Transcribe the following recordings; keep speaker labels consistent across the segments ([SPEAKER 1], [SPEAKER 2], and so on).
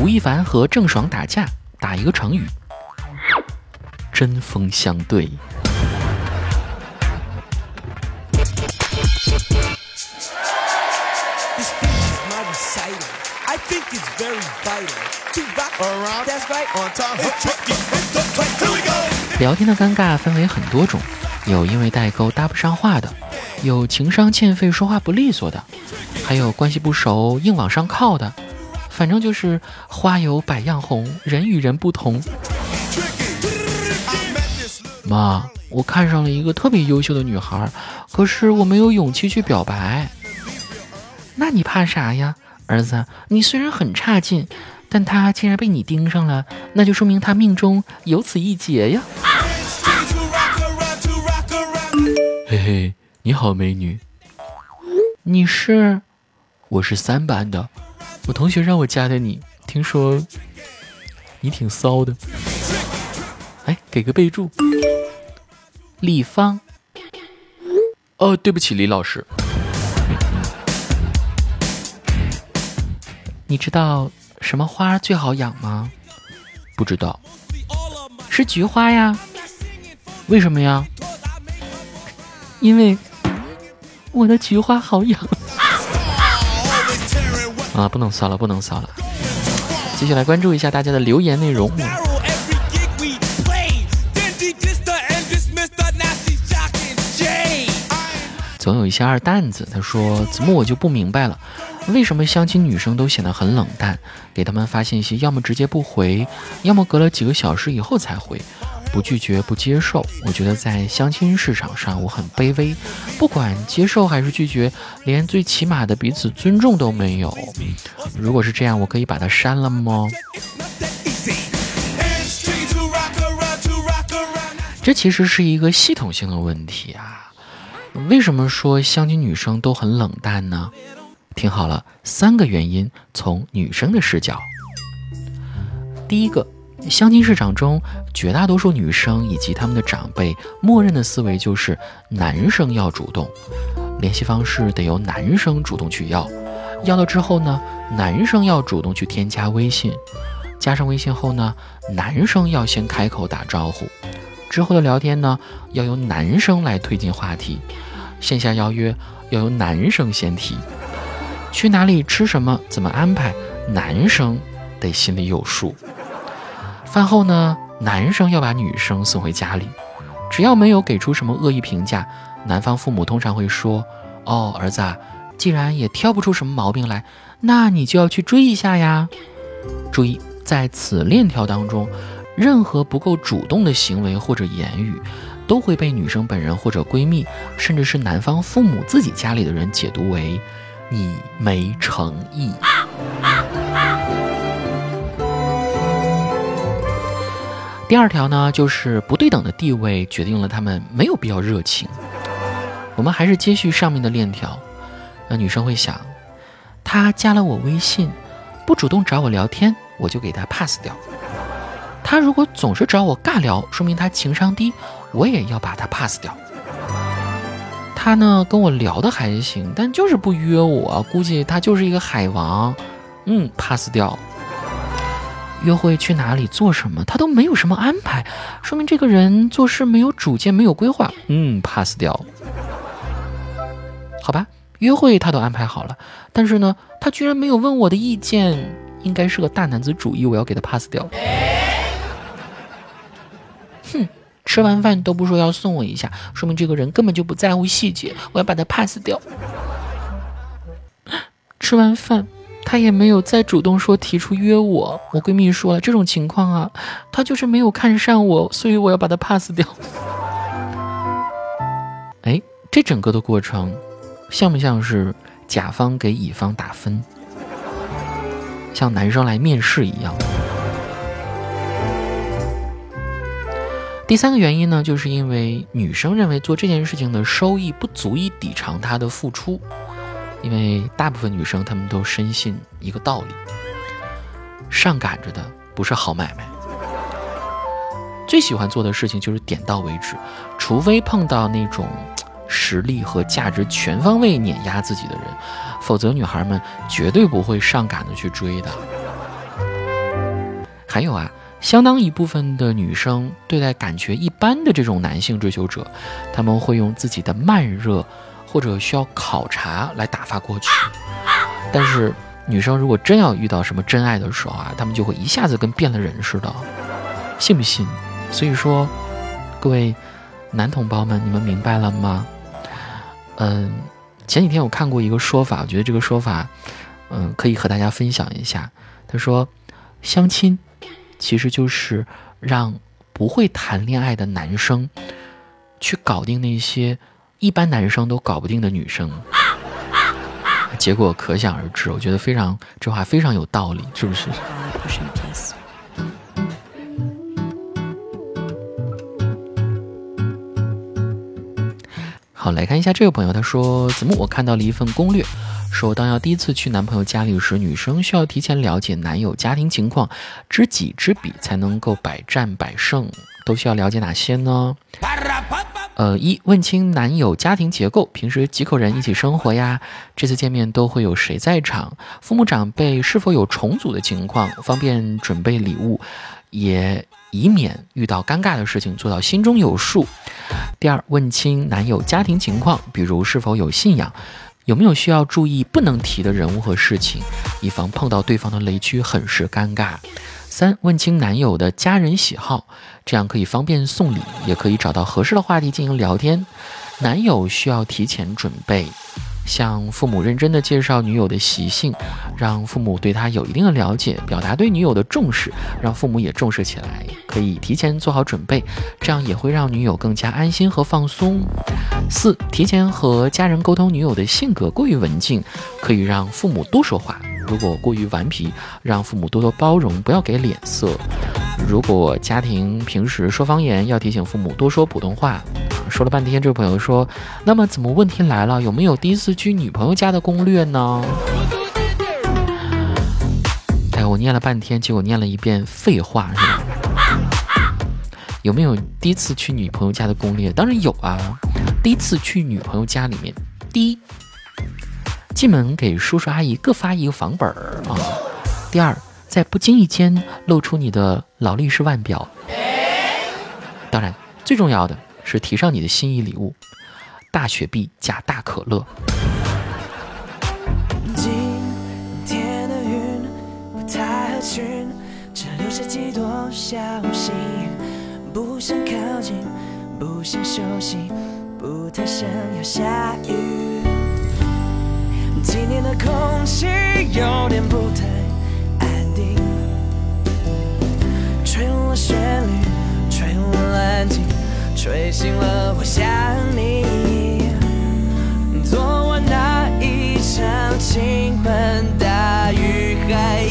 [SPEAKER 1] 吴亦凡和郑爽打架，打一个成语，针锋相对。聊天的尴尬分为很多种，有因为代沟搭不上话的，有情商欠费说话不利索的，还有关系不熟硬往上靠的。反正就是花有百样红，人与人不同。妈，我看上了一个特别优秀的女孩，可是我没有勇气去表白。那你怕啥呀，儿子？你虽然很差劲，但她竟然被你盯上了，那就说明她命中有此一劫呀。嘿嘿，你好，美女。你是？我是三班的。我同学让我加的你，听说你挺骚的。哎，给个备注，李芳。哦，对不起，李老师。你知道什么花最好养吗？不知道。是菊花呀。为什么呀？因为我的菊花好养。啊，不能骚了，不能骚了！继续来关注一下大家的留言内容。总有一些二蛋子，他说：“怎么，我就不明白了，为什么相亲女生都显得很冷淡？给他们发信息，要么直接不回，要么隔了几个小时以后才回。”不拒绝，不接受。我觉得在相亲市场上，我很卑微。不管接受还是拒绝，连最起码的彼此尊重都没有。如果是这样，我可以把它删了吗？这其实是一个系统性的问题啊！为什么说相亲女生都很冷淡呢？听好了，三个原因，从女生的视角。第一个。相亲市场中，绝大多数女生以及他们的长辈，默认的思维就是男生要主动，联系方式得由男生主动去要，要了之后呢，男生要主动去添加微信，加上微信后呢，男生要先开口打招呼，之后的聊天呢，要由男生来推进话题，线下邀约要由男生先提，去哪里吃什么怎么安排，男生得心里有数。饭后呢，男生要把女生送回家里，只要没有给出什么恶意评价，男方父母通常会说：“哦，儿子，啊，既然也挑不出什么毛病来，那你就要去追一下呀。”注意，在此链条当中，任何不够主动的行为或者言语，都会被女生本人或者闺蜜，甚至是男方父母自己家里的人解读为你没诚意。第二条呢，就是不对等的地位决定了他们没有必要热情。我们还是接续上面的链条，那女生会想，他加了我微信，不主动找我聊天，我就给他 pass 掉。他如果总是找我尬聊，说明他情商低，我也要把他 pass 掉。他呢跟我聊的还行，但就是不约我，估计他就是一个海王，嗯，pass 掉。约会去哪里做什么，他都没有什么安排，说明这个人做事没有主见，没有规划。嗯，pass 掉。好吧，约会他都安排好了，但是呢，他居然没有问我的意见，应该是个大男子主义，我要给他 pass 掉。哼，吃完饭都不说要送我一下，说明这个人根本就不在乎细节，我要把他 pass 掉。吃完饭。他也没有再主动说提出约我，我闺蜜说了这种情况啊，他就是没有看上我，所以我要把他 pass 掉。哎，这整个的过程，像不像是甲方给乙方打分，像男生来面试一样？第三个原因呢，就是因为女生认为做这件事情的收益不足以抵偿她的付出。因为大部分女生她们都深信一个道理：上赶着的不是好买卖。最喜欢做的事情就是点到为止，除非碰到那种实力和价值全方位碾压自己的人，否则女孩们绝对不会上赶着去追的。还有啊，相当一部分的女生对待感觉一般的这种男性追求者，他们会用自己的慢热或者需要考察来打发过去。但是女生如果真要遇到什么真爱的时候啊，他们就会一下子跟变了人似的，信不信？所以说，各位男同胞们，你们明白了吗？嗯，前几天我看过一个说法，我觉得这个说法，嗯，可以和大家分享一下。他说，相亲。其实就是让不会谈恋爱的男生去搞定那些一般男生都搞不定的女生，结果可想而知。我觉得非常这话非常有道理，是不是？好，来看一下这位朋友，他说：“怎么我看到了一份攻略？”说，当要第一次去男朋友家里时，女生需要提前了解男友家庭情况，知己知彼才能够百战百胜。都需要了解哪些呢？呃，一问清男友家庭结构，平时几口人一起生活呀？这次见面都会有谁在场？父母长辈是否有重组的情况，方便准备礼物，也以免遇到尴尬的事情，做到心中有数。第二，问清男友家庭情况，比如是否有信仰。有没有需要注意不能提的人物和事情，以防碰到对方的雷区，很是尴尬。三，问清男友的家人喜好，这样可以方便送礼，也可以找到合适的话题进行聊天。男友需要提前准备。向父母认真的介绍女友的习性，让父母对她有一定的了解，表达对女友的重视，让父母也重视起来，可以提前做好准备，这样也会让女友更加安心和放松。四，提前和家人沟通女友的性格过于文静，可以让父母多说话；如果过于顽皮，让父母多多包容，不要给脸色。如果家庭平时说方言，要提醒父母多说普通话。说了半天，这位朋友说：“那么怎么问题来了？有没有第一次去女朋友家的攻略呢？”哎，我念了半天，结果念了一遍废话，是吧？有没有第一次去女朋友家的攻略？当然有啊！第一次去女朋友家里面，第一，进门给叔叔阿姨各发一个房本儿啊；第二，在不经意间露出你的劳力士腕表；当然，最重要的。是提上你的心意礼物，大雪碧加大可乐。今天的云不太合群，只留下几朵小星，不想靠近，不想休息，不太想要下雨。今天的空气有点不太安定，吹醒了我想你，昨晚那一场倾盆大雨，还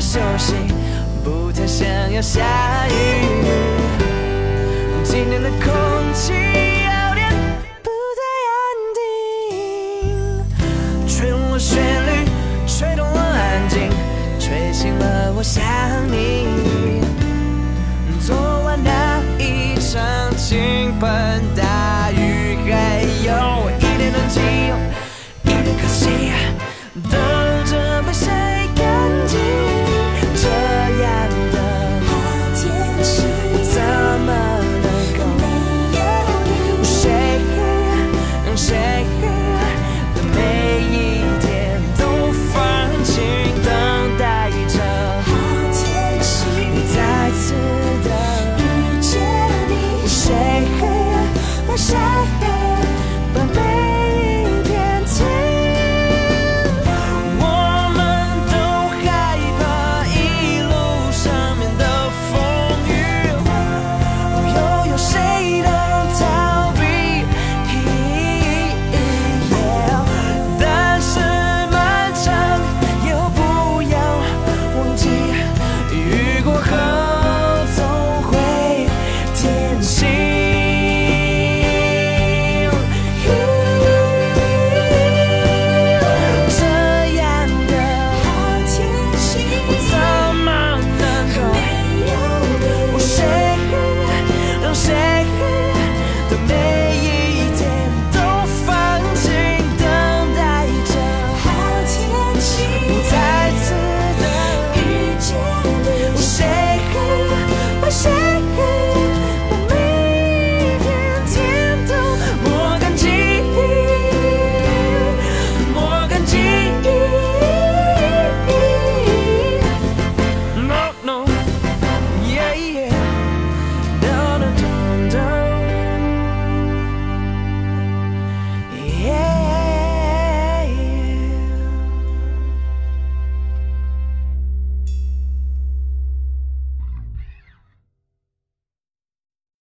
[SPEAKER 1] 熟悉，不太想要下雨。今天的空气有点不太安定，吹动了旋律，吹动了安静，吹醒了我想你。昨晚那一场倾盆大雨，还有一点冷静，一